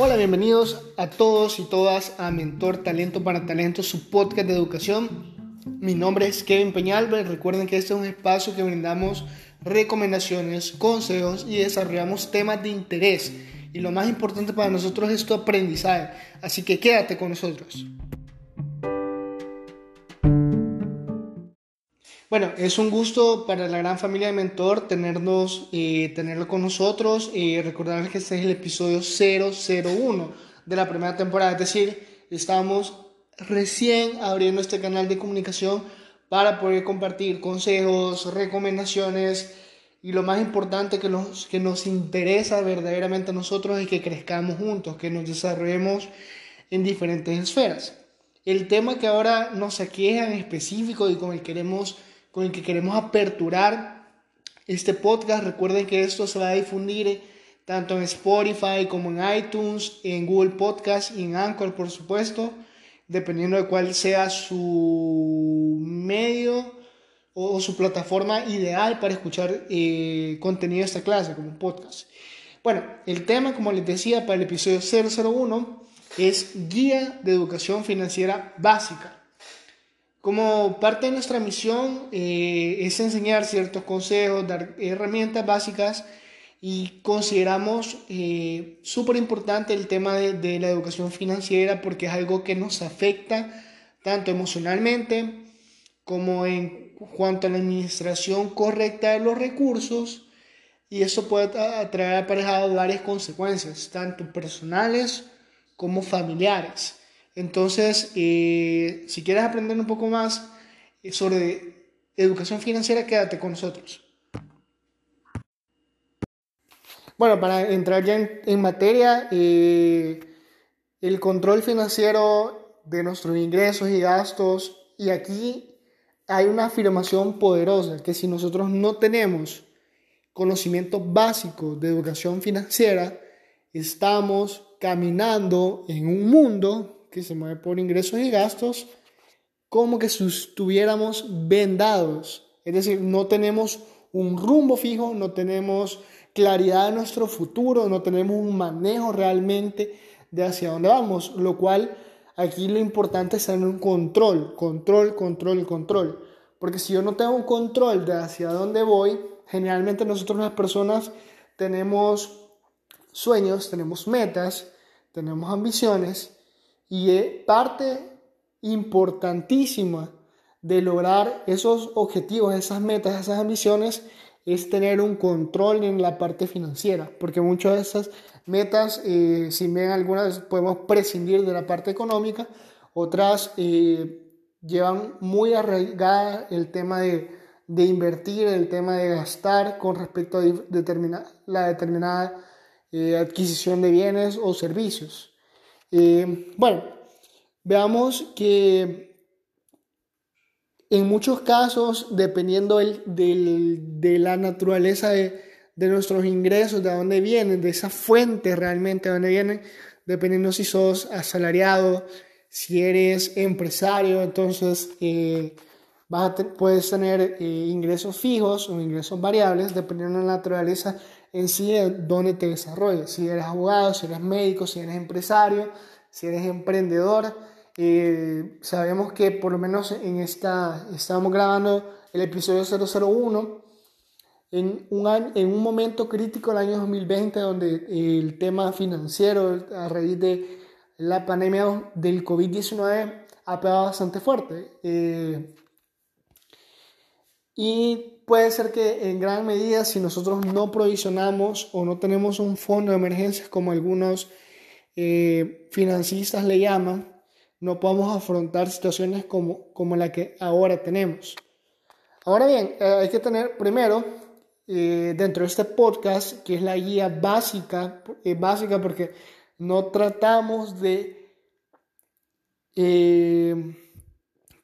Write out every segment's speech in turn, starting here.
Hola, bienvenidos a todos y todas a Mentor Talento para Talento, su podcast de educación. Mi nombre es Kevin Peñalba recuerden que este es un espacio que brindamos recomendaciones, consejos y desarrollamos temas de interés. Y lo más importante para nosotros es tu aprendizaje. Así que quédate con nosotros. Bueno, es un gusto para la gran familia de Mentor tenernos, eh, tenerlo con nosotros. eh, recordarles que este es el episodio 001 de la primera temporada. Es decir, estamos recién abriendo este canal de comunicación para poder compartir consejos, recomendaciones y lo más importante que nos, que nos interesa verdaderamente a nosotros es que crezcamos juntos, que nos desarrollemos en diferentes esferas. El tema que ahora nos aqueja en específico y con el, queremos, con el que queremos aperturar este podcast, recuerden que esto se va a difundir tanto en Spotify como en iTunes, en Google Podcast y en Anchor, por supuesto dependiendo de cuál sea su medio o su plataforma ideal para escuchar eh, contenido de esta clase, como un podcast. Bueno, el tema, como les decía, para el episodio 001 es Guía de Educación Financiera Básica. Como parte de nuestra misión eh, es enseñar ciertos consejos, dar herramientas básicas y consideramos eh, súper importante el tema de, la educación financiera porque es algo que nos afecta tanto emocionalmente como en cuanto a la administración correcta de los recursos y eso puede traer aparejado varias consecuencias, tanto personales como familiares. Entonces, eh, si quieres aprender un poco más sobre educación financiera, quédate con nosotros. Bueno, para entrar ya en, materia, eh, el control financiero de nuestros ingresos y gastos, y aquí hay una afirmación poderosa, que si nosotros no tenemos conocimiento básico de educación financiera, estamos caminando en un mundo que se mueve por ingresos y gastos como que si estuviéramos vendados. Es decir, no tenemos un rumbo fijo, no tenemos claridad de nuestro futuro, no tenemos un manejo realmente de hacia dónde vamos, lo cual aquí lo importante es tener un control, control, control, control. Porque si yo no tengo un control de hacia dónde voy, generalmente nosotros las personas tenemos sueños, tenemos metas, tenemos ambiciones y parte importantísima de lograr esos objetivos, esas metas, esas ambiciones es tener un control en la parte financiera, porque muchas de esas metas, eh, si bien algunas podemos prescindir de la parte económica, otras eh, llevan muy arraigada el tema de, de, invertir, el tema de gastar con respecto a la determinada eh, adquisición de bienes o servicios. Bueno, veamos que en muchos casos, dependiendo de la naturaleza de, nuestros ingresos, de dónde vienen, de esa fuente realmente de dónde vienen, dependiendo si sos asalariado, si eres empresario, entonces eh, puedes tener eh, ingresos fijos o ingresos variables, dependiendo de la naturaleza en sí de dónde te desarrolles. Si eres abogado, si eres médico, si eres empresario, si eres emprendedor. Eh, sabemos que por lo menos en esta, estamos grabando el episodio 001 en un, en un momento crítico del año 2020 donde el tema financiero a raíz de la pandemia del COVID-19 ha pegado bastante fuerte. Eh, y puede ser que en gran medida si nosotros no provisionamos o no tenemos un fondo de emergencias como algunos eh, financistas le llaman, no podemos afrontar situaciones como, como la que ahora tenemos. Ahora bien, eh, hay que tener primero eh, dentro de este podcast, que es la guía básica, eh, básica porque no tratamos de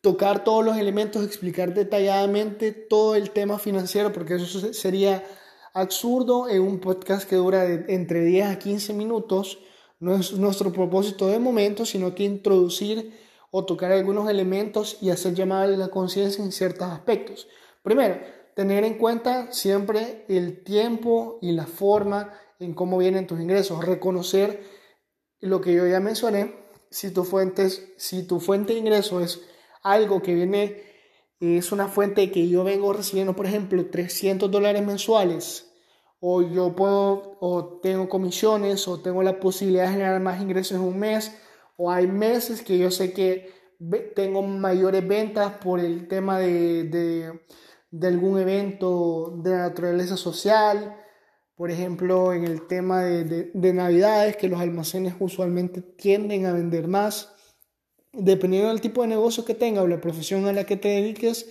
tocar todos los elementos, explicar detalladamente todo el tema financiero, porque eso sería absurdo en un podcast que dura entre 10 a 15 minutos. No es nuestro propósito de momento, sino que introducir o tocar algunos elementos y hacer llamar la conciencia en ciertos aspectos. Primero, tener en cuenta siempre el tiempo y la forma en cómo vienen tus ingresos, reconocer lo que yo ya mencioné, si tu, fuentes, si tu fuente de ingreso es algo que viene, es una fuente que yo vengo recibiendo, por ejemplo, 300 dólares mensuales, o yo puedo, o tengo comisiones, o tengo la posibilidad de generar más ingresos en un mes, o hay meses que yo sé que tengo mayores ventas por el tema de, de, algún evento de naturaleza social, por ejemplo, en el tema de, de, Navidades, que los almacenes usualmente tienden a vender más. Dependiendo del tipo de negocio que tenga o la profesión a la que te dediques,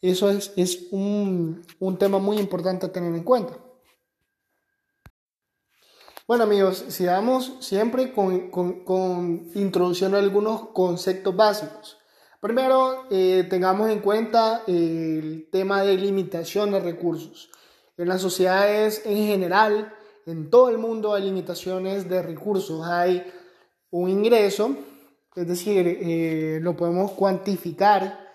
eso es, es un, un tema muy importante a tener en cuenta. Bueno amigos, sigamos siempre con, con, con introduciendo algunos conceptos básicos. Primero, eh, tengamos en cuenta el tema de limitación de recursos. En las sociedades en general, en todo el mundo hay limitaciones de recursos. Hay un ingreso, es decir, eh, lo podemos cuantificar.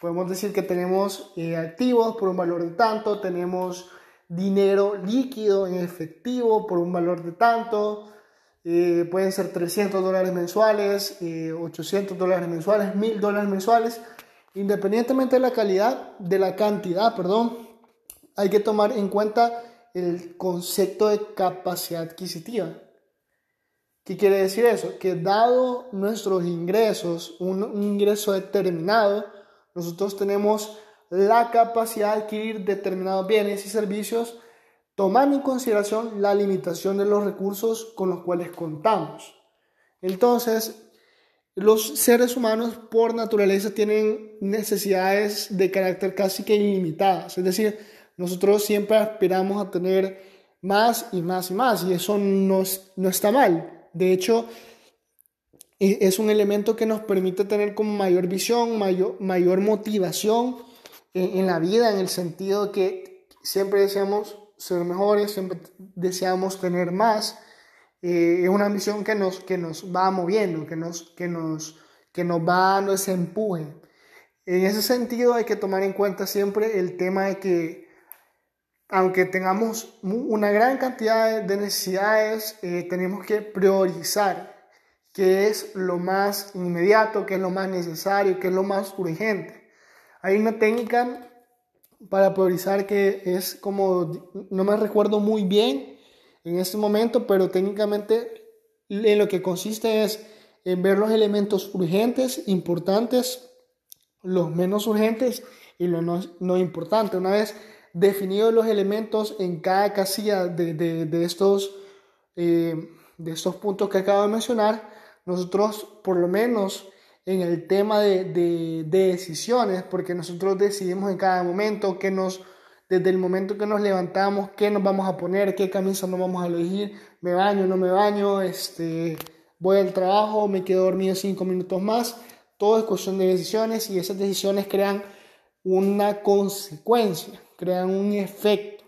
Podemos decir que tenemos eh, activos por un valor de tanto, tenemos dinero líquido en efectivo por un valor de tanto. Eh, pueden ser 300 dólares mensuales, 800 eh, dólares mensuales, 1000 dólares mensuales. Independientemente de la calidad, de la cantidad, perdón, hay que tomar en cuenta el concepto de capacidad adquisitiva. ¿Qué quiere decir eso? Que dado nuestros ingresos, un ingreso determinado, nosotros tenemos la capacidad de adquirir determinados bienes y servicios, tomando en consideración la limitación de los recursos con los cuales contamos. Entonces, los seres humanos por naturaleza tienen necesidades de carácter casi que ilimitadas, es decir, nosotros siempre aspiramos a tener más y más y más, y eso no, no está mal. De hecho, e, es un elemento que nos permite tener como mayor visión, mayor, mayor motivación en, la vida, en el sentido que siempre deseamos ser mejores, siempre deseamos tener más. Eh, es una misión que nos, que nos va moviendo, que nos, que, nos, que nos va dando ese empuje. En ese sentido hay que tomar en cuenta siempre el tema de que aunque tengamos una gran cantidad de necesidades, eh, tenemos que priorizar qué es lo más inmediato, qué es lo más necesario, qué es lo más urgente. Hay una técnica para priorizar que es como, no me recuerdo muy bien en este momento, pero técnicamente en lo que consiste es en ver los elementos urgentes, importantes, los menos urgentes y los no, importantes. Una vez definidos los elementos en cada casilla de, estos, eh, de estos puntos que acabo de mencionar, nosotros por lo menos en el tema de, de, decisiones, porque nosotros decidimos en cada momento que nos, desde el momento que nos levantamos, qué nos vamos a poner, qué camisa nos vamos a elegir, me baño, no me baño, este, voy al trabajo, me quedo dormido cinco minutos más, todo es cuestión de decisiones y esas decisiones crean una consecuencia, crean un efecto.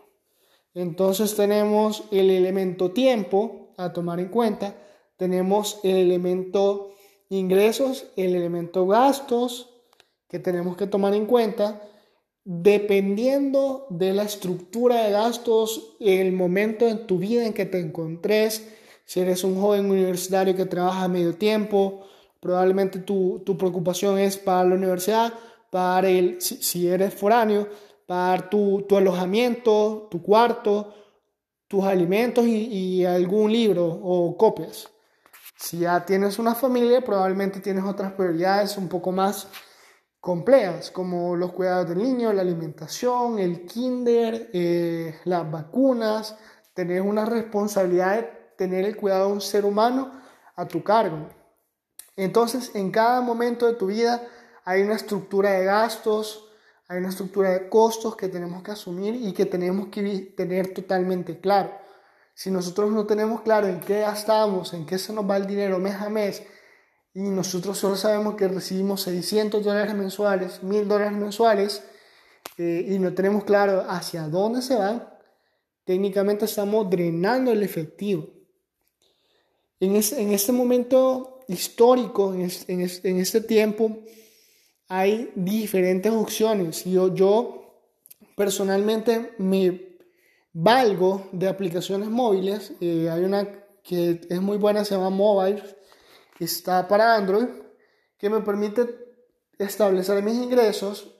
Entonces tenemos el elemento tiempo a tomar en cuenta, tenemos el elemento ingresos, el elemento gastos que tenemos que tomar en cuenta, dependiendo de la estructura de gastos, el momento en tu vida en que te encontres, si eres un joven universitario que trabaja a medio tiempo, probablemente tu, preocupación es para la universidad, para el, si, eres foráneo, para tu, tu, alojamiento, tu cuarto, tus alimentos y, y algún libro o copias. Si ya tienes una familia, probablemente tienes otras prioridades un poco más complejas, como los cuidados del niño, la alimentación, el kinder, eh, las vacunas, tener una responsabilidad de tener el cuidado de un ser humano a tu cargo. Entonces, en cada momento de tu vida hay una estructura de gastos, hay una estructura de costos que tenemos que asumir y que tenemos que tener totalmente claro. Si nosotros no tenemos claro en qué gastamos, en qué se nos va el dinero mes a mes, y nosotros solo sabemos que recibimos 600 dólares mensuales, 1000 dólares mensuales, eh, y no tenemos claro hacia dónde se van, técnicamente estamos drenando el efectivo. En, en este momento histórico, en, en, este tiempo, hay diferentes opciones. Yo, yo personalmente me valgo de aplicaciones móviles. Eh, hay una que es muy buena, se llama Mobile, está para Android, que me permite establecer mis ingresos.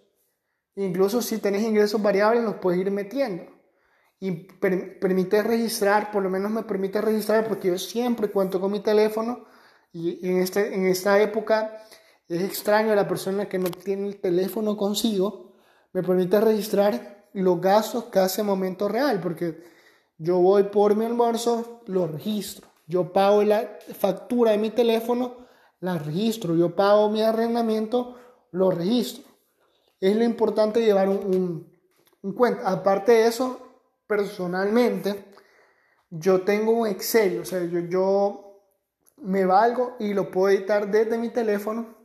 Incluso si tenés ingresos variables, los puedes ir metiendo. Y permite registrar, por lo menos me permite registrar, porque yo siempre cuento con mi teléfono. Y en, este, en esta época es extraño la persona que no tiene el teléfono consigo. Me permite registrar los gastos casi a momento real, porque yo voy por mi almuerzo, lo registro. Yo pago la factura de mi teléfono, la registro. Yo pago mi arrendamiento, lo registro. Es lo importante llevar un, un, cuenta. Aparte de eso, personalmente, yo tengo un Excel, o sea, yo, yo me valgo y lo puedo editar desde mi teléfono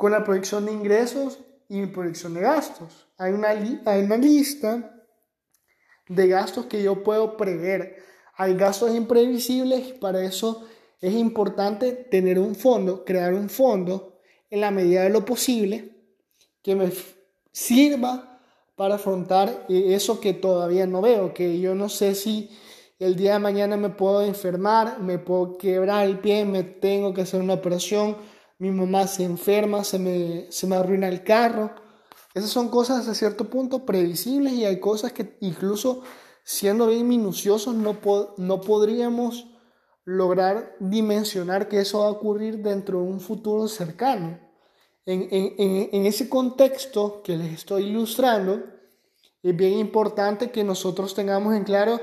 con la proyección de ingresos y proyección de gastos. Hay una, hay una lista de gastos que yo puedo prever. Hay gastos imprevisibles para eso es importante tener un fondo, crear un fondo en la medida de lo posible que me sirva para afrontar eh, eso que todavía no veo, que yo no sé si el día de mañana me puedo enfermar, me puedo quebrar el pie, me tengo que hacer una operación, mi mamá se enferma, se me, se me arruina el carro. Esas son cosas a cierto punto previsibles y hay cosas que incluso siendo bien minuciosos no, no podríamos lograr dimensionar que eso va a ocurrir dentro de un futuro cercano. En, en, en, ese contexto que les estoy ilustrando, es bien importante que nosotros tengamos en claro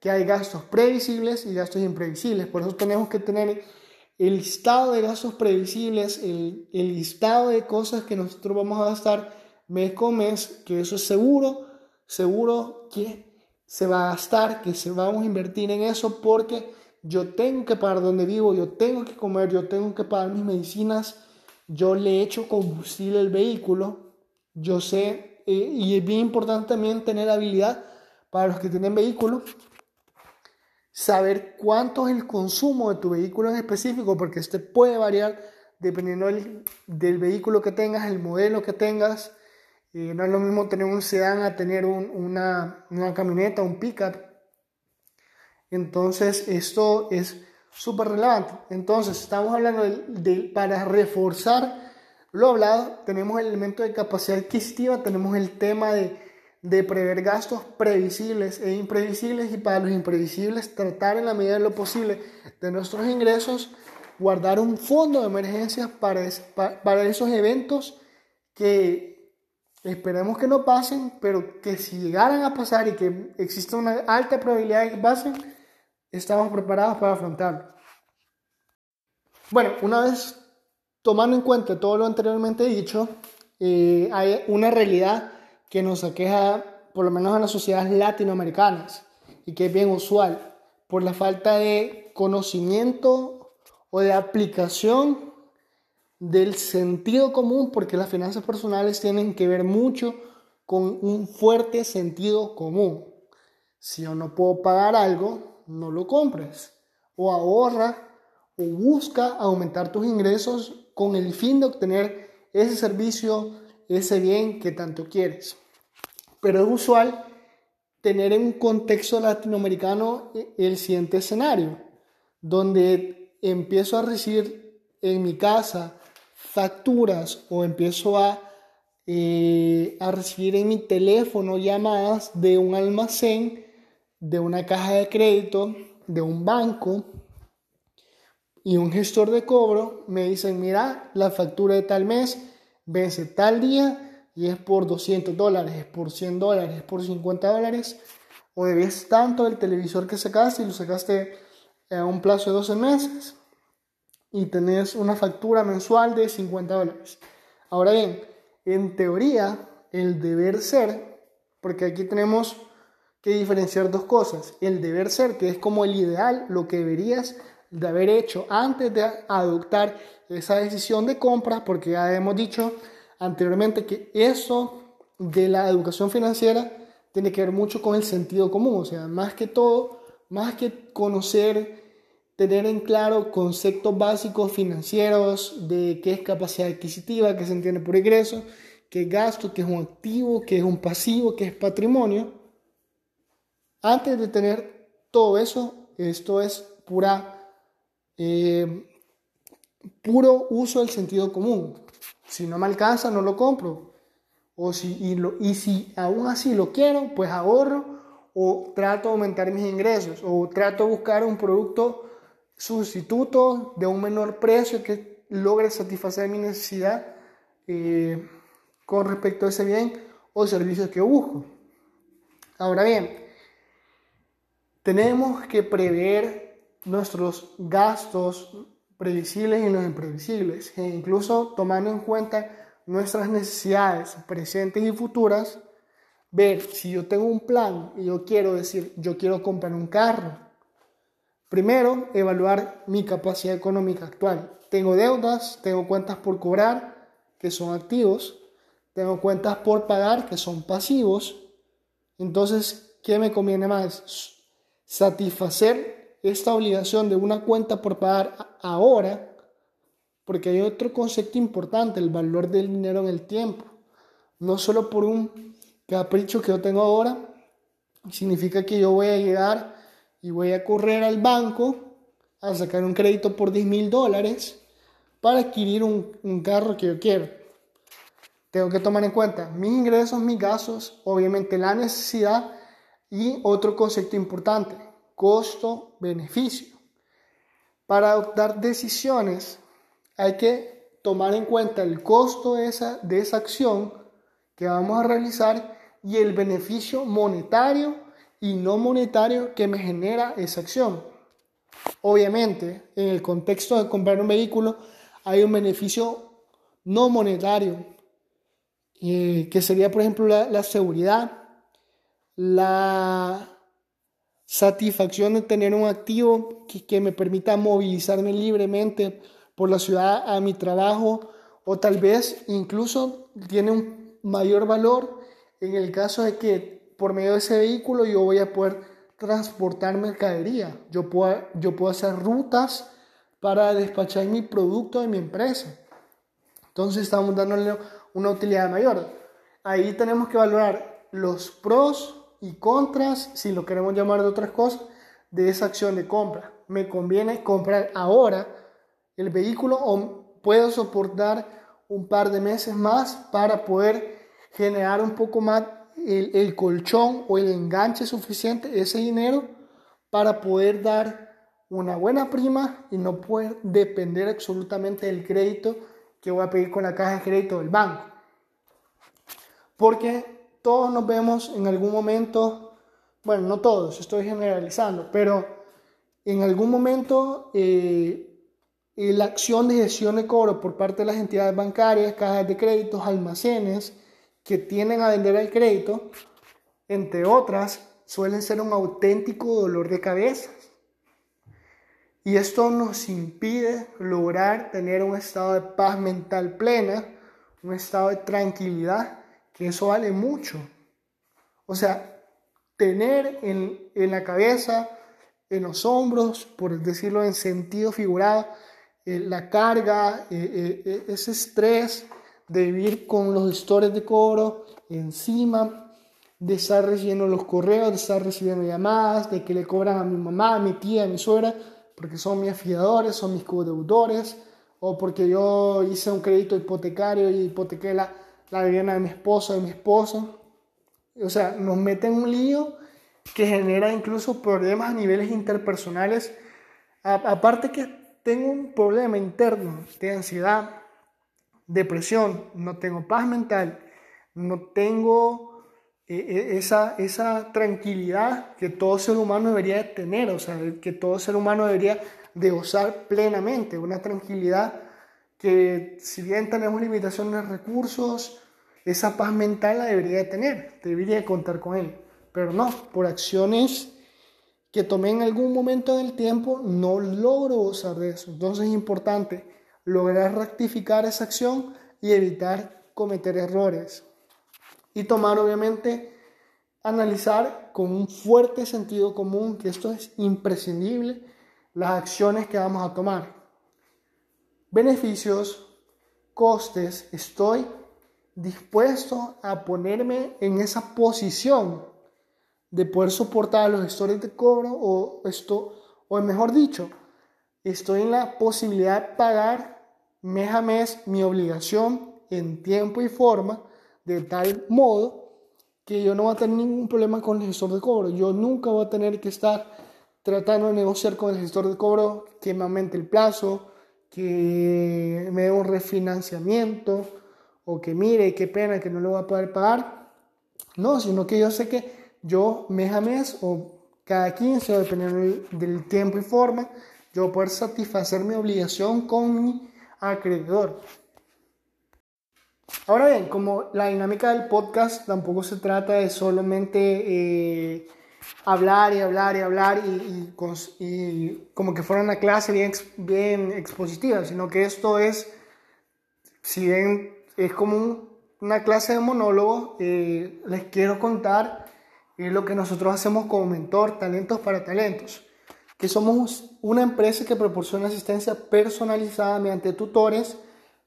que hay gastos previsibles y gastos imprevisibles. Por eso tenemos que tener el listado de gastos previsibles, el, el listado de cosas que nosotros vamos a gastar mes con mes, que eso es seguro, seguro que se va a gastar, que se vamos a invertir en eso porque yo tengo que pagar donde vivo, yo tengo que comer, yo tengo que pagar mis medicinas, yo le echo combustible al vehículo, yo sé, eh, y es bien importante también tener habilidad para los que tienen vehículo, saber cuánto es el consumo de tu vehículo en específico, porque este puede variar dependiendo del, vehículo que tengas, el modelo que tengas. Eh, no es lo mismo tener un sedán a tener una, una camioneta, un pickup. Entonces, esto es súper relevante. Entonces, estamos hablando de, para reforzar lo hablado, tenemos el elemento de capacidad adquisitiva, tenemos el tema de, de prever gastos previsibles e imprevisibles y para los imprevisibles tratar en la medida de lo posible de nuestros ingresos guardar un fondo de emergencia para, para esos eventos que esperemos que no pasen, pero que si llegaran a pasar y que exista una alta probabilidad de que pasen, estamos preparados para afrontarlo. Bueno, una vez tomando en cuenta todo lo anteriormente dicho, eh, hay una realidad que nos aqueja, por lo menos en las sociedades latinoamericanas, y que es bien usual, por la falta de conocimiento o de aplicación del sentido común, porque las finanzas personales tienen que ver mucho con un fuerte sentido común. Si yo no puedo pagar algo, no lo compres. O ahorra o busca aumentar tus ingresos con el fin de obtener ese servicio, ese bien que tanto quieres. Pero es usual tener en un contexto latinoamericano el siguiente escenario, donde empiezo a recibir en mi casa facturas o empiezo a, eh, a recibir en mi teléfono llamadas de un almacén, de una caja de crédito, de un banco, y un gestor de cobro me dicen, mira, la factura de tal mes vence tal día y es por 200 dólares, es por 100 dólares, es por 50 dólares, o debes tanto del televisor que sacaste y lo sacaste a un plazo de 12 meses y tenés una factura mensual de 50 dólares. Ahora bien, en teoría, el deber ser, porque aquí tenemos que diferenciar dos cosas, el deber ser, que es como el ideal, lo que deberías de haber hecho antes de adoptar esa decisión de compra, porque ya hemos dicho anteriormente que eso de la educación financiera tiene que ver mucho con el sentido común, o sea, más que todo, más que conocer, tener en claro conceptos básicos financieros de qué es capacidad adquisitiva, qué se entiende por ingreso, qué es gasto, qué es un activo, qué es un pasivo, qué es patrimonio. Antes de tener todo eso, Esto es pura, eh, puro uso del sentido común. Si no me alcanza, no lo compro. O si, y si aún así lo quiero, pues ahorro o trato de aumentar mis ingresos o trato de buscar un producto sustituto de un menor precio que logre satisfacer mi necesidad eh, con respecto a ese bien o servicio que busco. Ahora bien, tenemos que prever nuestros gastos previsibles y los imprevisibles, e incluso tomando en cuenta nuestras necesidades presentes y futuras, ver si yo tengo un plan y yo quiero decir, yo quiero comprar un carro. Primero, evaluar mi capacidad económica actual. Tengo deudas, tengo cuentas por cobrar, que son activos, tengo cuentas por pagar, que son pasivos. Entonces, ¿qué me conviene más? Satisfacer esta obligación de una cuenta por pagar ahora, porque hay otro concepto importante, el valor del dinero en el tiempo. No solo por un capricho que yo tengo ahora, significa que yo voy a llegar y voy a correr al banco a sacar un crédito por 10 mil dólares para adquirir un, un, carro que yo quiero. Tengo que tomar en cuenta mis ingresos, mis gastos, obviamente la necesidad y otro concepto importante, costo-beneficio. Para adoptar decisiones hay que tomar en cuenta el costo de esa, de esa acción que vamos a realizar y el beneficio monetario y no monetario que me genera esa acción. Obviamente, en el contexto de comprar un vehículo, hay un beneficio no monetario, eh, que sería, por ejemplo, la, seguridad, la satisfacción de tener un activo que, me permita movilizarme libremente por la ciudad a mi trabajo, o tal vez incluso tiene un mayor valor en el caso de que por medio de ese vehículo yo voy a poder transportar mercadería, yo puedo, yo puedo hacer rutas para despachar mi producto de mi empresa. Entonces estamos dándole una utilidad mayor. Ahí tenemos que valorar los pros y contras, si lo queremos llamar de otras cosas, de esa acción de compra. ¿Me conviene comprar ahora el vehículo o puedo soportar un par de meses más para poder generar un poco más el, colchón o el enganche suficiente, ese dinero, para poder dar una buena prima y no poder depender absolutamente del crédito que voy a pedir con la caja de crédito del banco. Porque todos nos vemos en algún momento, bueno, no todos, estoy generalizando, pero en algún momento eh, la acción de gestión de cobro por parte de las entidades bancarias, cajas de créditos, almacenes, que tienden a vender el crédito, entre otras, suelen ser un auténtico dolor de cabeza. Y esto nos impide lograr tener un estado de paz mental plena, un estado de tranquilidad, eso vale mucho. O sea, tener en, la cabeza, en los hombros, por decirlo en sentido figurado, eh, la carga, eh, eh, ese estrés, de vivir con los gestores de cobro encima, de estar recibiendo los correos, de estar recibiendo llamadas, de que le cobran a mi mamá, a mi tía, a mi suegra, porque son mis afiadores, son mis codeudores, o porque yo hice un crédito hipotecario y hipotequé la, la vivienda de mi esposo, de mi esposo. O sea, nos meten un lío que genera incluso problemas a niveles interpersonales. aparte que tengo un problema interno de ansiedad, depresión, no tengo paz mental, no tengo eh, eh, esa, esa tranquilidad que todo ser humano debería tener, o sea, que todo ser humano debería de gozar plenamente, una tranquilidad que si bien tenemos limitaciones de recursos, esa paz mental la debería de tener, debería contar con él, pero no, por acciones que tomé en algún momento del tiempo, no logro gozar de eso. Entonces es importante lograr rectificar esa acción y evitar cometer errores. Y tomar, obviamente, analizar con un fuerte sentido común, que esto es imprescindible, las acciones que vamos a tomar. Beneficios, costes, estoy dispuesto a ponerme en esa posición de poder soportar los gestores de cobro o esto o mejor dicho, estoy en la posibilidad de pagar mes a mes mi obligación en tiempo y forma de tal modo que yo no voy a tener ningún problema con el gestor de cobro. Yo nunca voy a tener que estar tratando de negociar con el gestor de cobro que me aumente el plazo, que me dé un refinanciamiento o que mire, qué pena que no lo voy a poder pagar. No, sino que yo sé que yo mes a mes o cada 15, dependiendo del tiempo y forma, yo poder satisfacer mi obligación con mi acreedor. Ahora bien, como la dinámica del podcast tampoco se trata de solamente eh, hablar y hablar y hablar y, y, como que fuera una clase bien, bien expositiva, sino que esto es, si bien es como una clase de monólogo, eh, les quiero contar lo que nosotros hacemos como mentor, talentos para talentos, que somos una empresa que proporciona asistencia personalizada mediante tutores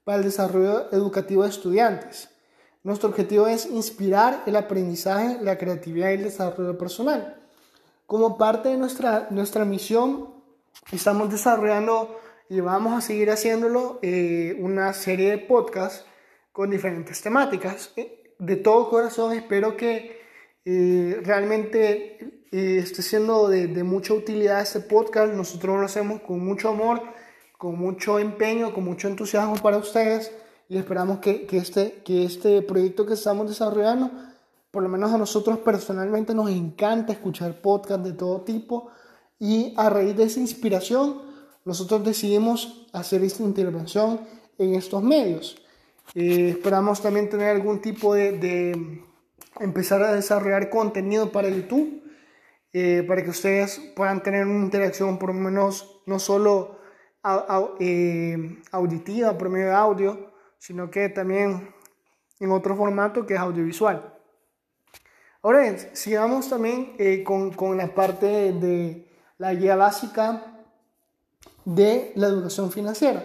para el desarrollo educativo de estudiantes. Nuestro objetivo es inspirar el aprendizaje, la creatividad y el desarrollo personal. Como parte de nuestra, nuestra misión, estamos desarrollando y vamos a seguir haciéndolo eh, una serie de podcasts con diferentes temáticas. Eh, de todo corazón espero que eh, realmente esté siendo de, de mucha utilidad este podcast. Nosotros lo hacemos con mucho amor con mucho empeño, con mucho entusiasmo para ustedes y esperamos que, que, este, que este proyecto que estamos desarrollando, por lo menos a nosotros personalmente nos encanta escuchar podcasts de todo tipo y a raíz de esa inspiración nosotros decidimos hacer esta intervención en estos medios. Eh, esperamos también tener algún tipo de, de, empezar a desarrollar contenido para YouTube, eh, para que ustedes puedan tener una interacción por lo menos no solo eh, auditiva por medio de audio, sino que también en otro formato que es audiovisual. Ahora bien, sigamos también eh, con, con, la parte de, la guía básica de la educación financiera.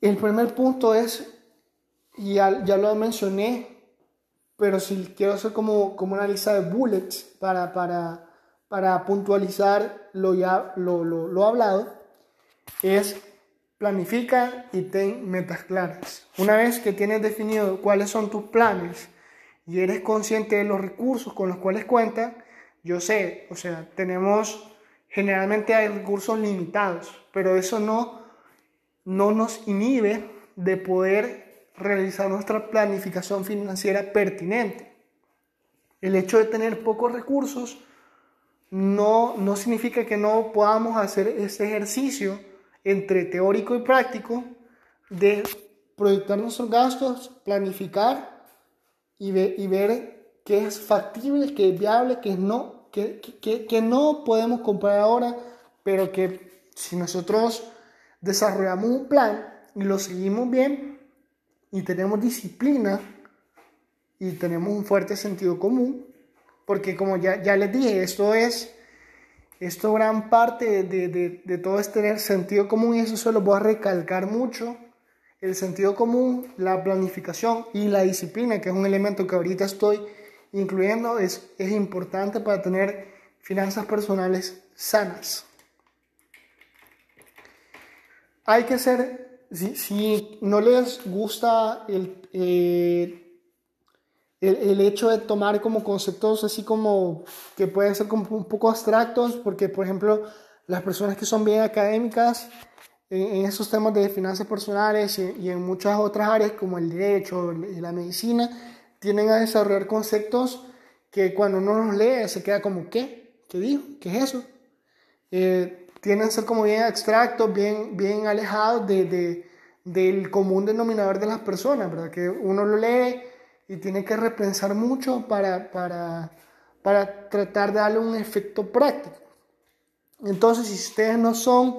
El primer punto es, ya, ya lo mencioné, pero si quiero hacer como, como una lista de bullets para, para, para puntualizar lo ya lo, lo, lo hablado, es planifica y ten metas claras. Una vez que tienes definido cuáles son tus planes y eres consciente de los recursos con los cuales cuentas, yo sé, o sea, tenemos, generalmente hay recursos limitados, pero eso no, no nos inhibe de poder realizar nuestra planificación financiera pertinente. El hecho de tener pocos recursos no, no significa que no podamos hacer ese ejercicio entre teórico y práctico de proyectar nuestros gastos, planificar y, y ver qué es factible, qué es viable, qué no, qué, qué, no podemos comprar ahora, pero que si nosotros desarrollamos un plan y lo seguimos bien y tenemos disciplina y tenemos un fuerte sentido común, porque como ya, ya les dije, esto es esto gran parte de, de, de, todo es tener sentido común y eso se lo voy a recalcar mucho. El sentido común, la planificación y la disciplina, que es un elemento que ahorita estoy incluyendo, es, es importante para tener finanzas personales sanas. Hay que ser, si, si no les gusta el, eh, el, hecho de tomar como conceptos así como que pueden ser como un poco abstractos, porque por ejemplo las personas que son bien académicas en, esos temas de finanzas personales y, en muchas otras áreas como el derecho y la medicina, tienden a desarrollar conceptos que cuando uno los lee se queda como, ¿qué? ¿Qué dijo? ¿Qué es eso? Eh, tienden a ser como bien abstractos, bien, bien alejados de, de, del común denominador de las personas, ¿verdad? Que uno lo lee y tiene que repensar mucho para, para, para tratar de darle un efecto práctico. Entonces, si ustedes no son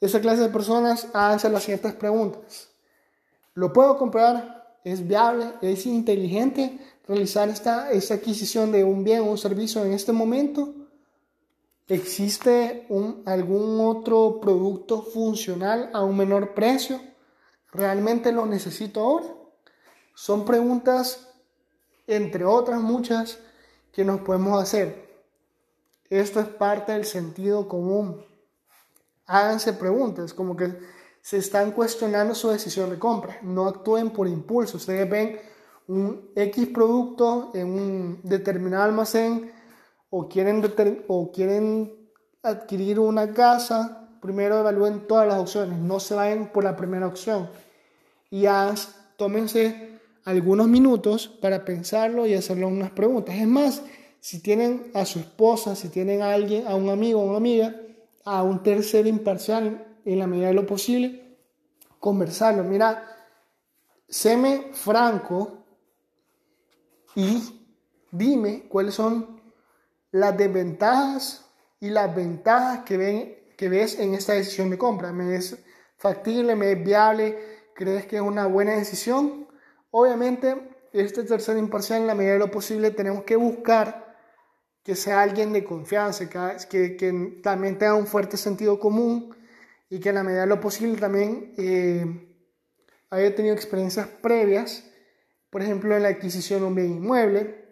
esa clase de personas, háganse las siguientes preguntas. ¿Lo puedo comprar? ¿Es viable? ¿Es inteligente realizar esta, esta adquisición de un bien o un servicio en este momento? ¿Existe un, algún otro producto funcional a un menor precio? ¿Realmente lo necesito ahora? Son preguntas, entre otras muchas, que nos podemos hacer. esto es parte del sentido común. Háganse preguntas, como que se están cuestionando su decisión de compra. No actúen por impulso. Ustedes ven un X producto en un determinado almacén o quieren, o quieren adquirir una casa, primero evalúen todas las opciones. No se vayan por la primera opción. Y tómense algunos minutos para pensarlo y hacerle unas preguntas. Es más, si tienen a su esposa, si tienen a alguien, a un amigo o una amiga, a un tercer imparcial en la medida de lo posible, conversarlo. Mira, séme franco y dime cuáles son las desventajas y las ventajas que, ven, que ves en esta decisión de compra. ¿Me es factible, me es viable? ¿Crees que es una buena decisión? Obviamente, este tercer imparcial, en la medida de lo posible, tenemos que buscar que sea alguien de confianza, que, también tenga un fuerte sentido común y que en la medida de lo posible también eh, haya tenido experiencias previas, por ejemplo, en la adquisición de un bien inmueble,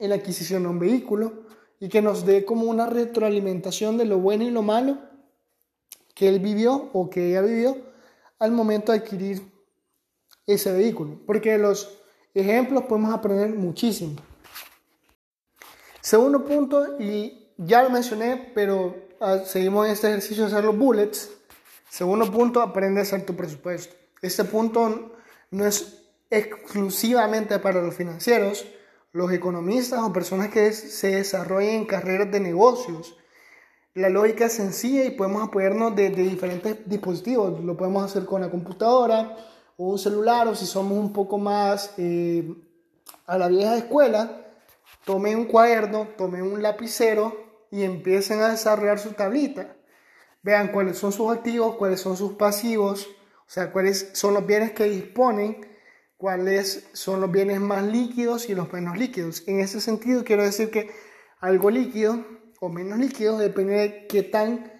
en la adquisición de un vehículo, y que nos dé como una retroalimentación de lo bueno y lo malo que él vivió o que ella vivió al momento de adquirir ese vehículo. Porque los ejemplos podemos aprender muchísimo. Segundo punto, y ya lo mencioné, pero ah, seguimos este ejercicio de hacer los bullets. Segundo punto, aprende a hacer tu presupuesto. Este punto no es exclusivamente para los financieros. Los economistas o personas que se desarrollen en carreras de negocios. La lógica es sencilla y podemos apoyarnos de, diferentes dispositivos. Lo podemos hacer con la computadora un celular o si somos un poco más eh, a la vieja escuela, tomen un cuaderno, tomen un lapicero y empiecen a desarrollar su tablita. Vean cuáles son sus activos, cuáles son sus pasivos, o sea, cuáles son los bienes que disponen, cuáles son los bienes más líquidos y los menos líquidos. En ese sentido, quiero decir que algo líquido o menos líquido depende de qué tan,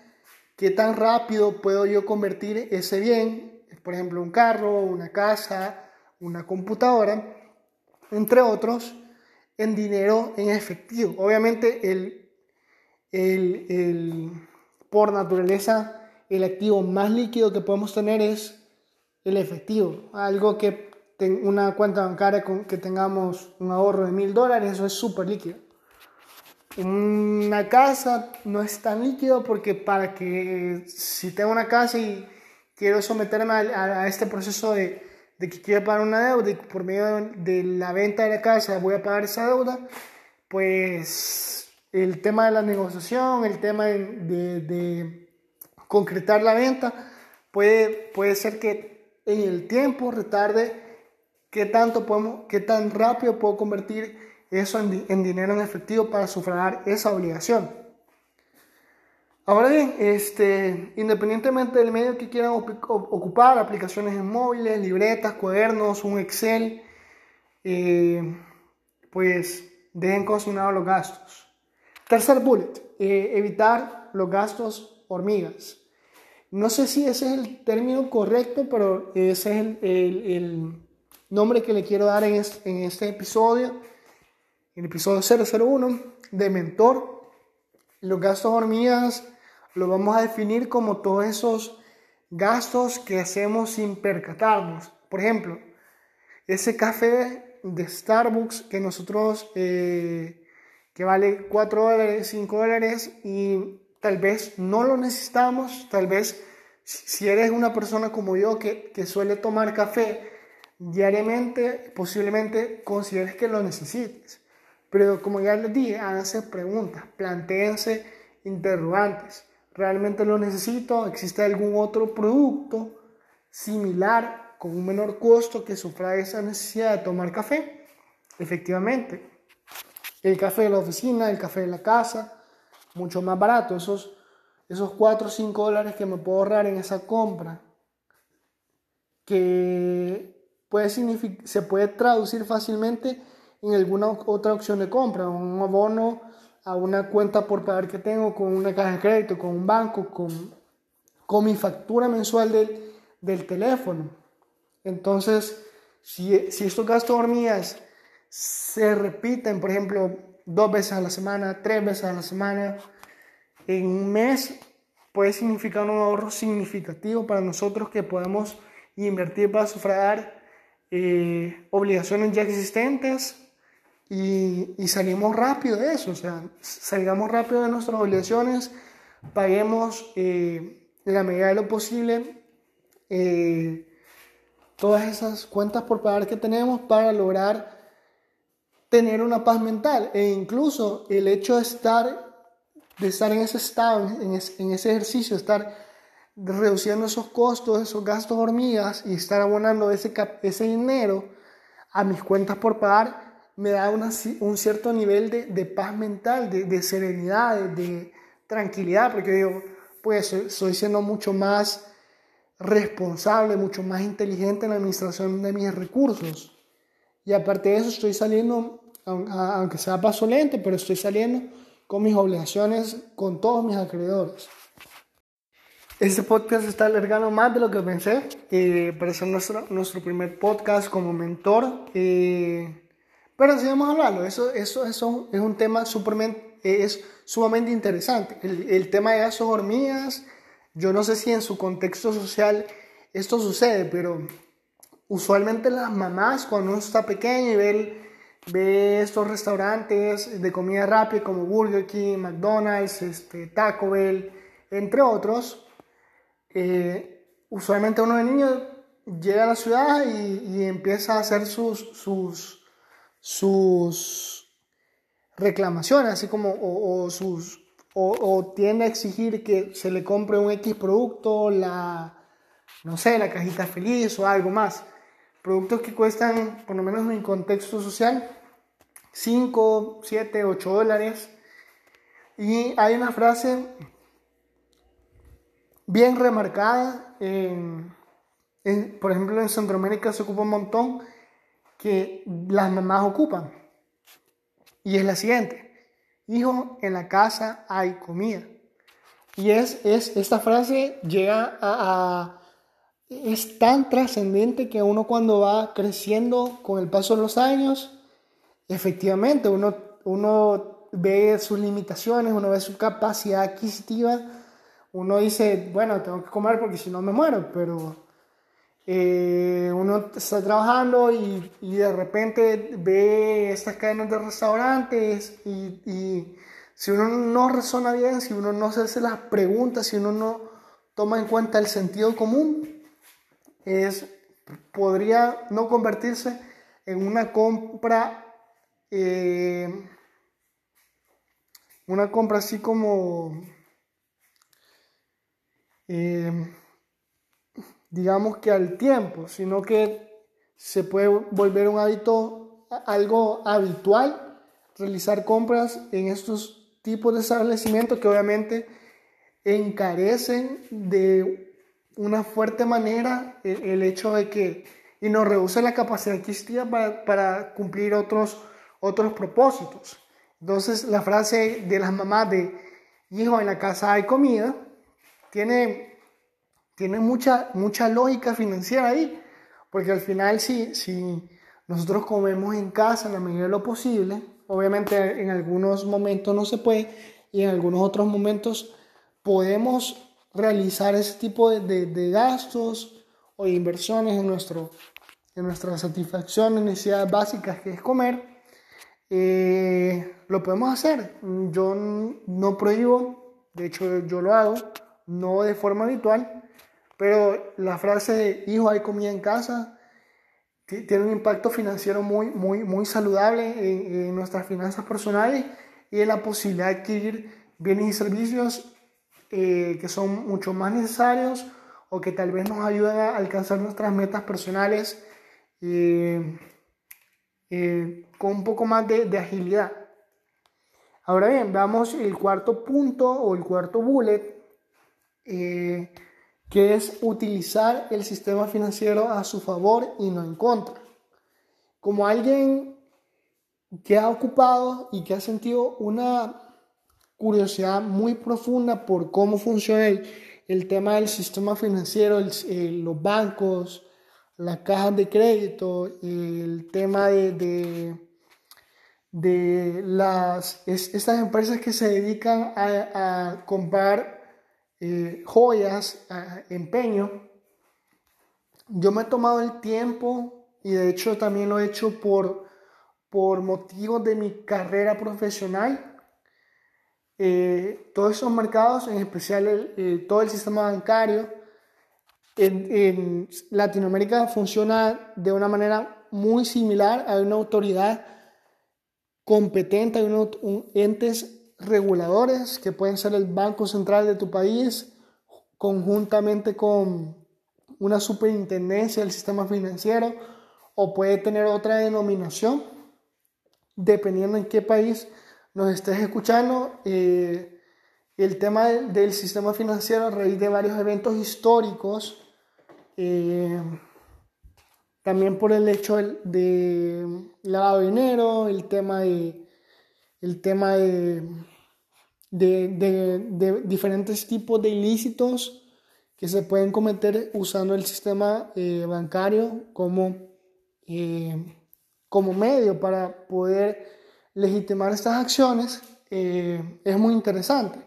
qué tan rápido puedo yo convertir ese bien, por ejemplo, un carro, una casa, una computadora, entre otros, en dinero en efectivo. Obviamente, el, el, por naturaleza, el activo más líquido que podemos tener es el efectivo. Algo que tenga una cuenta bancaria con que tengamos un ahorro de mil dólares, eso es súper líquido. Una casa no es tan líquido porque para que si tengo una casa y quiero someterme a este proceso de, de que quiero pagar una deuda y por medio de la venta de la casa voy a pagar esa deuda, pues el tema de la negociación, el tema de, concretar la venta, puede, puede ser que en el tiempo retarde qué tanto podemos, qué tan rápido puedo convertir eso en, en dinero en efectivo para sufragar esa obligación. Ahora bien, este, independientemente del medio que quieran ocupar, aplicaciones en móviles, libretas, cuadernos, un Excel, eh, pues dejen consignados los gastos. Tercer bullet, eh, evitar los gastos hormigas. No sé si ese es el término correcto, pero ese es el, nombre que le quiero dar en este, en este episodio, el episodio 001 de Mentor. Los gastos hormigas lo vamos a definir como todos esos gastos que hacemos sin percatarnos. Por ejemplo, ese café de Starbucks que nosotros, eh, que vale 4 dólares, 5 dólares y tal vez no lo necesitamos, tal vez si eres una persona como yo que, que suele tomar café diariamente, posiblemente consideres que lo necesites. Pero como ya les dije, háganse preguntas, planteense interrogantes. Realmente lo necesito, existe algún otro producto similar con un menor costo que sufra esa necesidad de tomar café. Efectivamente, el café de la oficina, el café de la casa, mucho más barato, esos, esos 4 o 5 dólares que me puedo ahorrar en esa compra, que puede se puede traducir fácilmente en alguna otra opción de compra, un abono a una cuenta por pagar que tengo con una caja de crédito, con un banco, con, con mi factura mensual del, del teléfono. Entonces, si, si estos gastos hormigas se repiten, por ejemplo, dos veces a la semana, tres veces a la semana. En un mes puede significar un ahorro significativo para nosotros que podemos invertir para sufragar eh, obligaciones ya existentes y, y, salimos rápido de eso, o sea, salgamos rápido de nuestras obligaciones, paguemos eh, en la medida de lo posible eh, todas esas cuentas por pagar que tenemos para lograr tener una paz mental. E incluso el hecho de estar de estar en ese estado, en ese, en ese ejercicio, estar reduciendo esos costos, esos gastos hormigas y estar abonando ese, ese dinero a mis cuentas por pagar, me da un cierto nivel de, paz mental, de, serenidad, de, tranquilidad, porque digo, pues soy siendo mucho más responsable, mucho más inteligente en la administración de mis recursos. Y aparte de eso, estoy saliendo, aunque sea paso lento, pero estoy saliendo con mis obligaciones con todos mis acreedores. Este podcast está alargando más de lo que pensé, eh, nuestro, nuestro primer podcast como mentor. Eh, pero sigamos hablando, eso, eso, eso es un tema supermente, es sumamente interesante. El, tema de gastos hormigas, yo no sé si en su contexto social esto sucede, pero usualmente las mamás cuando uno está pequeño y ve, ve estos restaurantes de comida rápida como Burger King, McDonald's, este, Taco Bell, entre otros, eh, usualmente uno de niño llega a la ciudad y, empieza a hacer sus, sus reclamaciones, así como, o, sus, o, tiende a exigir que se le compre un X producto, la, no sé, la cajita feliz o algo más. Productos que cuestan, por lo menos en contexto social, 5, 7, 8 dólares. Y hay una frase bien remarcada. En, por ejemplo, en Centroamérica se ocupa un montón que las mamás ocupan. Y es la siguiente. Hijo, en la casa hay comida. Y es, es esta frase llega a, es tan trascendente que uno cuando va creciendo con el paso de los años, efectivamente uno, uno ve sus limitaciones, uno ve su capacidad adquisitiva uno dice, bueno, tengo que comer porque si no me muero, pero eh, uno está trabajando y, y, de repente ve estas cadenas de restaurantes y, y, si uno no razona bien, si uno no se hace las preguntas, si uno no toma en cuenta el sentido común, es, podría no convertirse en una compra, eh, una compra así como eh, digamos que al tiempo, sino que se puede volver un hábito, algo habitual, realizar compras en estos tipos de establecimientos que obviamente encarecen de una fuerte manera el, hecho de que y nos reduce la capacidad adquisitiva para, para, cumplir otros, otros propósitos. Entonces la frase de las mamás de hijo en la casa hay comida tiene, tiene mucha, mucha lógica financiera ahí, porque al final si, si nosotros comemos en casa en la medida de lo posible, obviamente en algunos momentos no se puede y en algunos otros momentos podemos realizar ese tipo de, de, gastos o inversiones en, nuestro, en nuestra satisfacción, en necesidades básicas que es comer, eh, lo podemos hacer. Yo no prohíbo, de hecho yo lo hago, no de forma habitual, pero la frase hijo hay comida en casa tiene un impacto financiero muy, muy, muy saludable en, nuestras finanzas personales y en la posibilidad de adquirir bienes y servicios eh, que son mucho más necesarios o que tal vez nos ayuden a alcanzar nuestras metas personales eh, eh, con un poco más de, de agilidad. Ahora bien, veamos el cuarto punto o el cuarto bullet eh, que es utilizar el sistema financiero a su favor y no en contra. Como alguien que ha ocupado y que ha sentido una curiosidad muy profunda por cómo funciona el, tema del sistema financiero, los bancos, las cajas de crédito, el tema de, de las, estas empresas que se dedican a, comprar eh, joyas, a empeño. Yo me he tomado el tiempo y de hecho también lo he hecho por, por motivos de mi carrera profesional. Eh, todos esos mercados, en especial todo el sistema bancario, en, Latinoamérica funciona de una manera muy similar. Hay una autoridad competente, hay unos entes reguladores que pueden ser el Banco Central de tu país, conjuntamente con una superintendencia del sistema financiero, o puede tener otra denominación, dependiendo en qué país nos estés escuchando. Eh, el tema del, sistema financiero a raíz de varios eventos históricos, eh, también por el hecho de, lavado de dinero, el tema de, el tema de, de, diferentes tipos de ilícitos que se pueden cometer usando el sistema eh, bancario como, eh, como medio para poder legitimar estas acciones, eh, es muy interesante.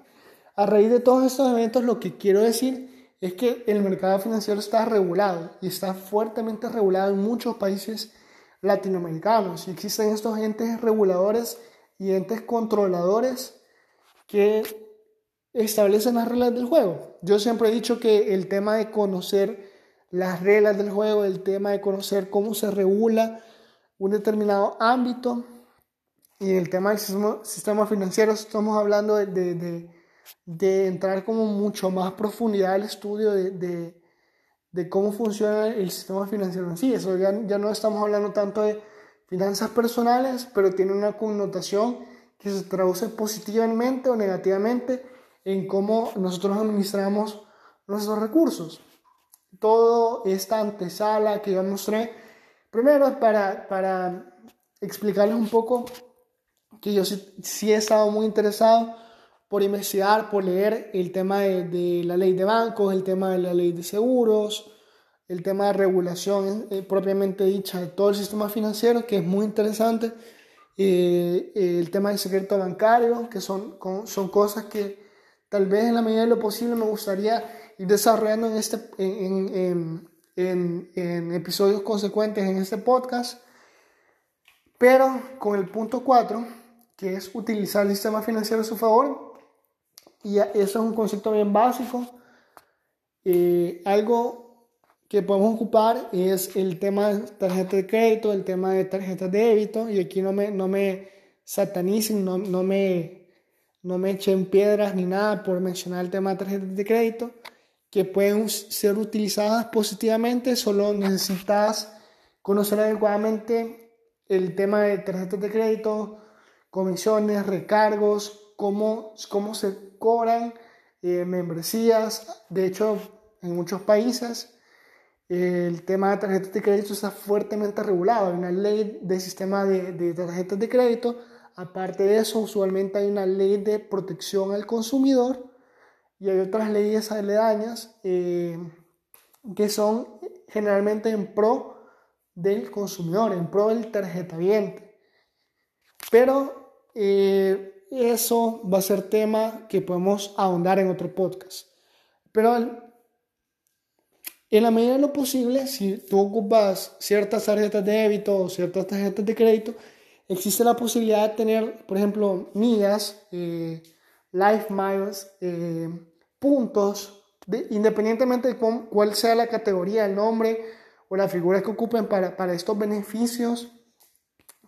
A raíz de todos estos eventos, lo que quiero decir es que el mercado financiero está regulado y está fuertemente regulado en muchos países latinoamericanos y existen estos entes reguladores y entes controladores que establecen las reglas del juego. Yo siempre he dicho que el tema de conocer las reglas del juego, el tema de conocer cómo se regula un determinado ámbito y el tema del sistema, financiero, estamos hablando de de entrar como mucho más profundidad al estudio de, de, de, cómo funciona el sistema financiero en sí. Eso ya, ya no estamos hablando tanto de finanzas personales, pero tiene una connotación que se traduce positivamente o negativamente en cómo nosotros administramos nuestros recursos. Todo esta antesala que yo mostré, primero para, para explicarles un poco que yo sí, sí he estado muy interesado por investigar, por leer el tema de, la ley de bancos, el tema de la ley de seguros, el tema de regulación eh, propiamente dicha de todo el sistema financiero, que es muy interesante, eh, el tema del secreto bancario, que son, son cosas que tal vez en la medida de lo posible me gustaría ir desarrollando en, este, en, en, en episodios consecuentes en este podcast. Pero con el punto 4, que es utilizar el sistema financiero a su favor, y eso es un concepto bien básico. Eh, algo que podemos ocupar es el tema de tarjeta de crédito, el tema de tarjeta de débito. Y aquí no me, no me satanicen, no, no, me, no me echen piedras ni nada por mencionar el tema de tarjetas de crédito, que pueden ser utilizadas positivamente. Solo necesitas conocer adecuadamente el tema de tarjetas de crédito, comisiones, recargos, cómo, cómo se cobran eh, membresías. De hecho, en muchos países el tema de tarjetas de crédito está fuertemente regulado. Hay una ley de sistema de, de, tarjetas de crédito. Aparte de eso, usualmente hay una ley de protección al consumidor y hay otras leyes aledañas eh, que son generalmente en pro del consumidor, en pro del tarjetaviente. Pero eh, eso va a ser tema que podemos ahondar en otro podcast. Pero en la medida de lo posible, si tú ocupas ciertas tarjetas de débito o ciertas tarjetas de crédito, existe la posibilidad de tener, por ejemplo, millas, eh, life miles, eh, puntos, independientemente de cuál sea la categoría, el nombre o la figura que ocupen para, para estos beneficios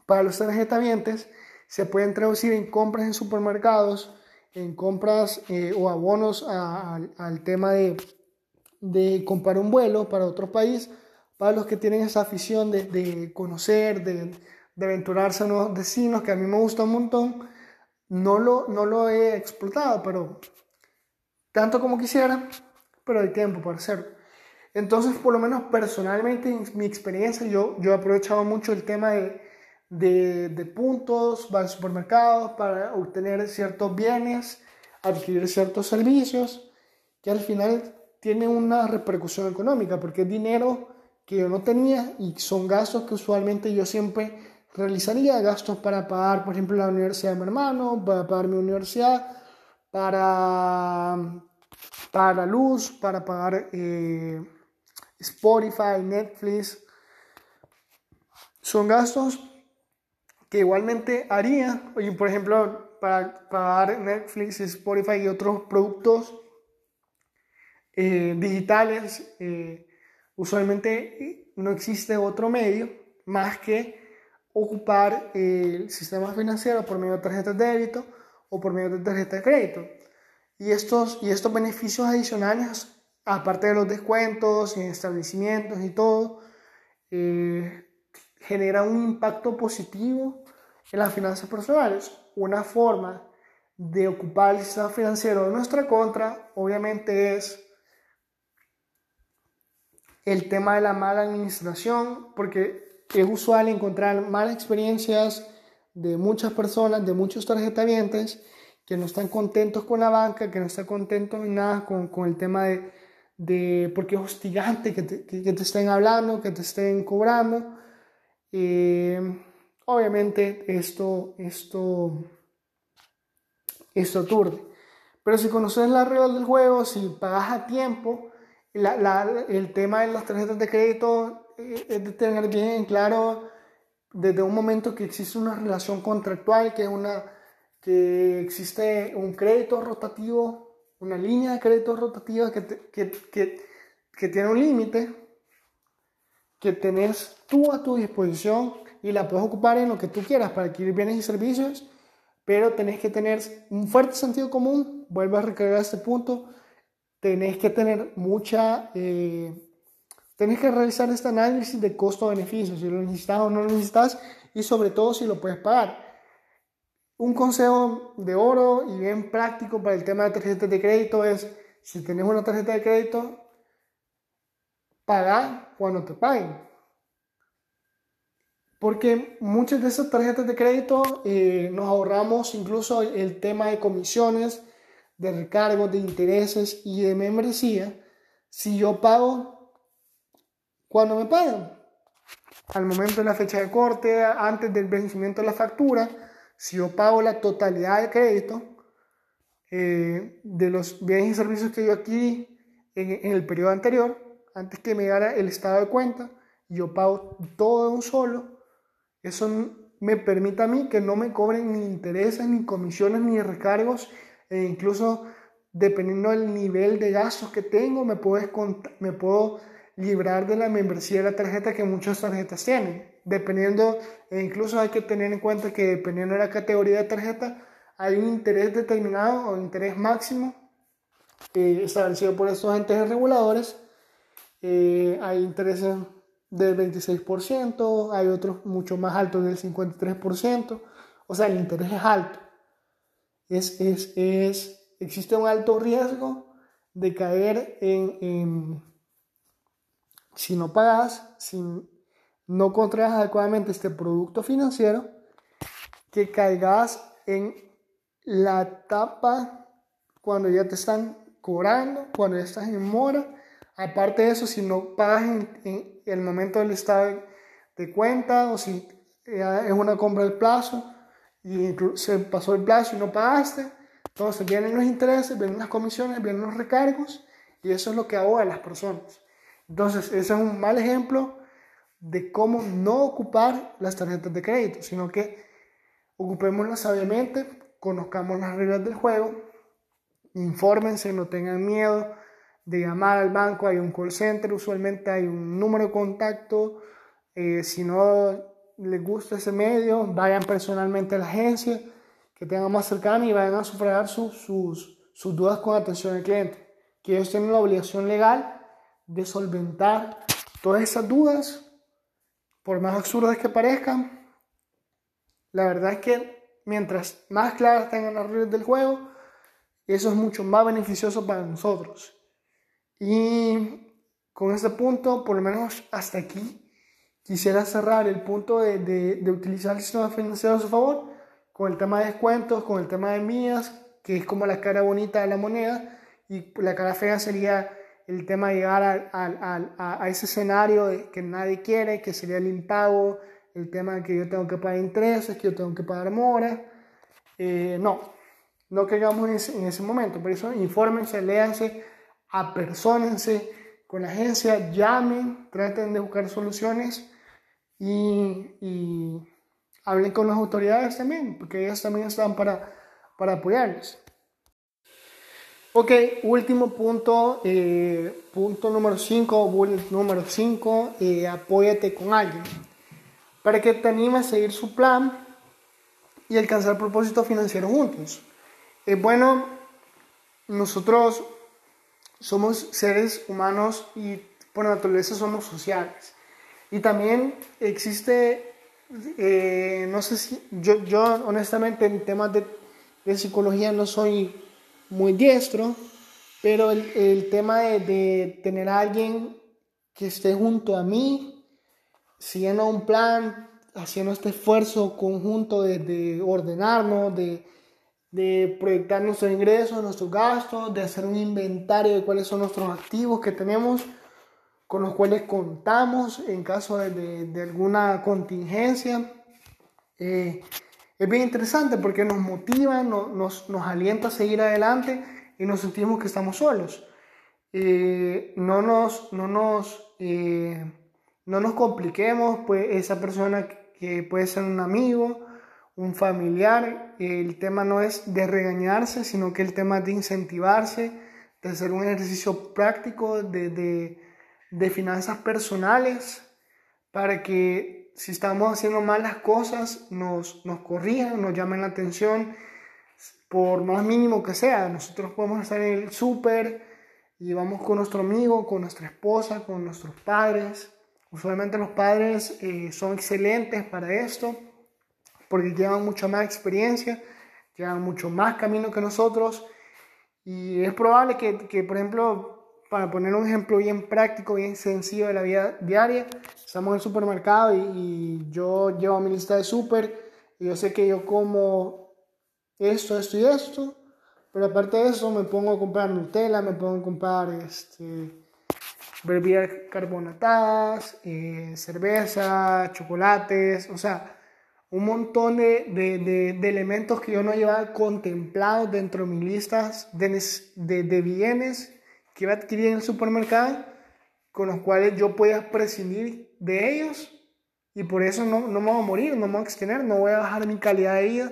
para los tarjetavientes se pueden traducir en compras en supermercados, en compras eh, o abonos al tema de, de, comprar un vuelo para otro país, para los que tienen esa afición de, de conocer, de, de, aventurarse a nuevos destinos, que a mí me gusta un montón. No lo, no lo he explotado, pero tanto como quisiera, pero hay tiempo para hacerlo. Entonces, por lo menos personalmente, en mi experiencia, yo, yo he aprovechado mucho el tema de, de, de puntos, va al supermercado para obtener ciertos bienes, adquirir ciertos servicios, que al final tienen una repercusión económica, porque es dinero que yo no tenía y son gastos que usualmente yo siempre realizaría gastos para pagar, por ejemplo, la universidad de mi hermano, para pagar mi universidad, para, la luz, para pagar eh, Spotify, Netflix. Son gastos que igualmente haría, por ejemplo, para pagar Netflix, Spotify y otros productos eh, digitales, eh, usualmente no existe otro medio más que ocupar el sistema financiero por medio de tarjetas de débito o por medio de tarjeta de crédito. Y estos, y estos beneficios adicionales, aparte de los descuentos y establecimientos y todo, eh, generan un impacto positivo en las finanzas personales. Una forma de ocupar el sistema financiero de nuestra contra, obviamente, es el tema de la mala administración, porque es usual encontrar malas experiencias de muchas personas, de muchos tarjetavientes, que no están contentos con la banca, que no están contentos en nada con, con el tema de, de, porque es hostigante que te, que, te, estén hablando, que te estén cobrando. Eh, obviamente esto, esto, esto aturde. Pero si conoces las reglas del juego, si pagas a tiempo, el tema de las tarjetas de crédito eh, es de tener bien claro desde un momento que existe una relación contractual, que, es una, que existe un crédito rotativo, una línea de crédito rotativa que, que, que, que tiene un límite, que tenés tú a tu disposición y la puedes ocupar en lo que tú quieras para adquirir bienes y servicios, pero tenés que tener un fuerte sentido común, vuelvo a recargar este punto, tenés que tener mucha, eh, tenés que realizar este análisis de costo-beneficio, si lo necesitas o no lo necesitas, y sobre todo si lo puedes pagar. Un consejo de oro y bien práctico para el tema de tarjetas de crédito es, si tenés una tarjeta de crédito, paga cuando te paguen. Porque muchas de esas tarjetas de crédito eh, nos ahorramos incluso el tema de comisiones, de recargos, de intereses y de membresía si yo pago cuando me pagan. Al momento de la fecha de corte, antes del vencimiento de la factura, si yo pago la totalidad de crédito eh, de los bienes y servicios que yo adquirí en, el periodo anterior, antes que me diera el estado de cuenta, yo pago todo de un solo, eso me permite a mí que no me cobren ni intereses, ni comisiones, ni recargos e incluso dependiendo del nivel de gastos que tengo, me puedo, me puedo librar de la membresía de la tarjeta que muchas tarjetas tienen. Dependiendo, e incluso hay que tener en cuenta que dependiendo de la categoría de tarjeta, hay un interés determinado o interés máximo eh, establecido por estos entes reguladores. Eh, hay intereses del 26%, hay otros mucho más altos del 53%. O sea, el interés es alto es, es, es, existe un alto riesgo de caer en, si no pagas, si no contratas adecuadamente este producto financiero, que caigas en la etapa cuando ya te están cobrando, cuando ya estás en mora. Aparte de eso, si no pagas en, el momento del estado de cuenta o si es una compra al plazo, y se pasó el plazo y no pagaste, entonces vienen los intereses, vienen las comisiones, vienen los recargos y eso es lo que ahoga a las personas. Entonces, ese es un mal ejemplo de cómo no ocupar las tarjetas de crédito, sino que ocupémoslas sabiamente, conozcamos las reglas del juego, infórmense, no tengan miedo de llamar al banco, hay un call center, usualmente hay un número de contacto, eh, si no les gusta ese medio, vayan personalmente a la agencia que tengan más cercana y vayan a sufragar sus, sus, sus dudas con atención al cliente. Que ellos tienen la obligación legal de solventar todas esas dudas, por más absurdas que parezcan. La verdad es que mientras más claras tengan las reglas del juego, eso es mucho más beneficioso para nosotros. Y con este punto, por lo menos hasta aquí, quisiera cerrar el punto de, de, utilizar el sistema financiero a su favor con el tema de descuentos, con el tema de mías, que es como la cara bonita de la moneda, y la cara fea sería el tema de llegar a, a, a, ese escenario que nadie quiere, que sería el impago, el tema de que yo tengo que pagar intereses, que yo tengo que pagar mora. Eh, no, no caigamos en ese, en ese momento. Por eso, infórmense, léanse, apersónense con la agencia, llamen, traten de buscar soluciones y, hablen con las autoridades también, porque ellas también están para, para apoyarles. Ok, último punto, eh, punto número 5, bullet número 5, eh, apóyate con alguien para que te anime a seguir su plan y alcanzar propósito financiero juntos. Es bueno, nosotros somos seres humanos y por naturaleza somos sociales. Y también existe, eh, no sé si, yo, yo honestamente en temas de, de psicología no soy muy diestro, pero el, el tema de, de, tener a alguien que esté junto a mí, siguiendo un plan, haciendo este esfuerzo conjunto de, de ordenarnos, de, de proyectar nuestros ingresos, nuestros gastos, de hacer un inventario de cuáles son nuestros activos que tenemos, con los cuales contamos en caso de, de, alguna contingencia. Eh, es bien interesante porque nos motiva, nos, nos, alienta a seguir adelante y nos sentimos que estamos solos. Eh, no nos, no nos, eh, no nos compliquemos, pues esa persona que puede ser un amigo, un familiar, el tema no es de regañarse, sino que el tema es de incentivarse, de hacer un ejercicio práctico de, de finanzas personales para que si estamos haciendo mal las cosas, nos, nos corrijan, nos llamen la atención, por más mínimo que sea. Nosotros podemos estar en el súper y vamos con nuestro amigo, con nuestra esposa, con nuestros padres. Usualmente los padres eh, son excelentes para esto porque llevan mucha más experiencia, llevan mucho más camino que nosotros y es probable que, que por ejemplo, para poner un ejemplo bien práctico, bien sencillo de la vida diaria, estamos en el supermercado y, yo llevo mi lista de súper y yo sé que yo como esto, esto y esto, pero aparte de eso me pongo a comprar Nutella, me pongo a comprar este, bebidas carbonatadas, eh, cerveza, chocolates, o sea, un montón de, de, de, elementos que yo no llevaba contemplados dentro de mis listas de, de bienes que iba a adquirir en el supermercado, con los cuales yo podía prescindir de ellos y por eso no, no me voy a morir, no me voy a extener, no voy a bajar mi calidad de vida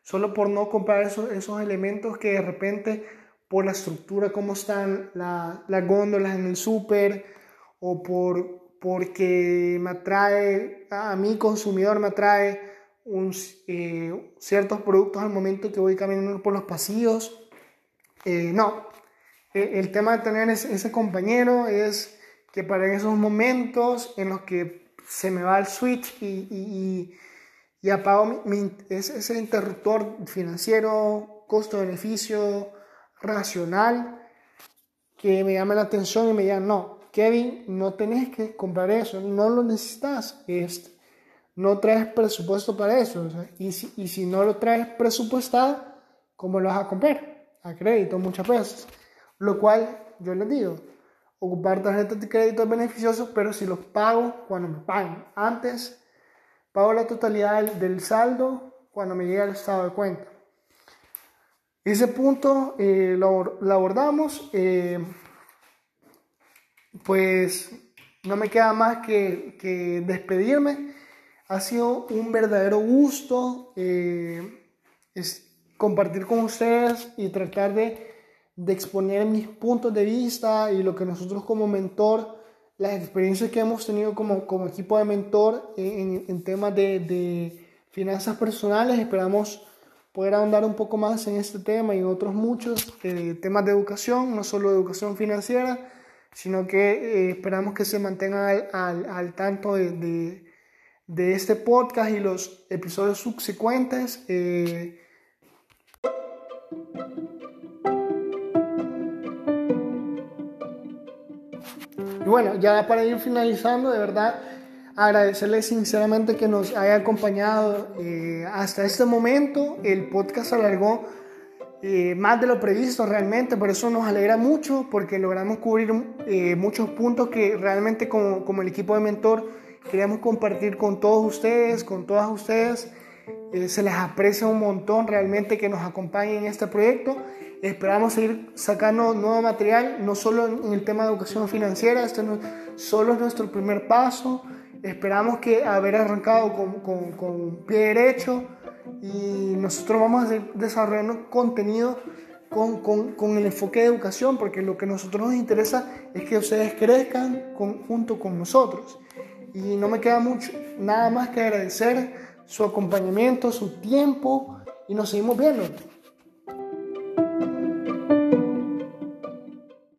solo por no comprar esos, esos elementos que de repente por la estructura, cómo están la, las góndolas en el súper o por, porque me atrae, a mi consumidor me atrae un, eh, ciertos productos al momento que voy caminando por los pasillos. Eh, no, el tema de tener ese, compañero es que para esos momentos en los que se me va el switch y, y, apago ese, interruptor financiero, costo-beneficio, racional, que me llame la atención y me digan, no, Kevin, no tenés que comprar eso, no lo necesitas, este, no traes presupuesto para eso, y, si, y si no lo traes presupuestado, ¿cómo lo vas a comprar? A crédito muchas veces. Lo cual yo les digo, ocupar tarjetas de crédito es beneficioso, pero si los pago cuando me pagan. Antes, pago la totalidad del, saldo cuando me llega el estado de cuenta. Ese punto eh, lo, abordamos. Eh, pues no me queda más que, que, despedirme. Ha sido un verdadero gusto eh, es compartir con ustedes y tratar de de exponer mis puntos de vista y lo que nosotros como mentor, las experiencias que hemos tenido como, como equipo de mentor en, en temas de, de, finanzas personales. Esperamos poder ahondar un poco más en este tema y en otros muchos eh, temas de educación, no solo de educación financiera, sino que eh, esperamos que se mantengan al, al, al tanto de, de, de, este podcast y los episodios subsecuentes. Eh, bueno, ya para ir finalizando, de verdad, agradecerles sinceramente que nos haya acompañado eh, hasta este momento. El podcast alargó eh, más de lo previsto realmente, por eso nos alegra mucho porque logramos cubrir eh, muchos puntos que realmente como, como, el equipo de mentor queremos compartir con todos ustedes, con todas ustedes. Se les aprecia un montón realmente que nos acompañen en este proyecto. Esperamos seguir sacando nuevo material, no solo en el tema de educación financiera, este no solo es nuestro primer paso. Esperamos que haber arrancado con, con, con pie derecho y nosotros vamos a desarrollando contenido con, con, con, el enfoque de educación, porque lo que a nosotros nos interesa es que ustedes crezcan junto con nosotros. Y no me queda mucho, nada más que agradecer su acompañamiento, su tiempo y nos seguimos viendo.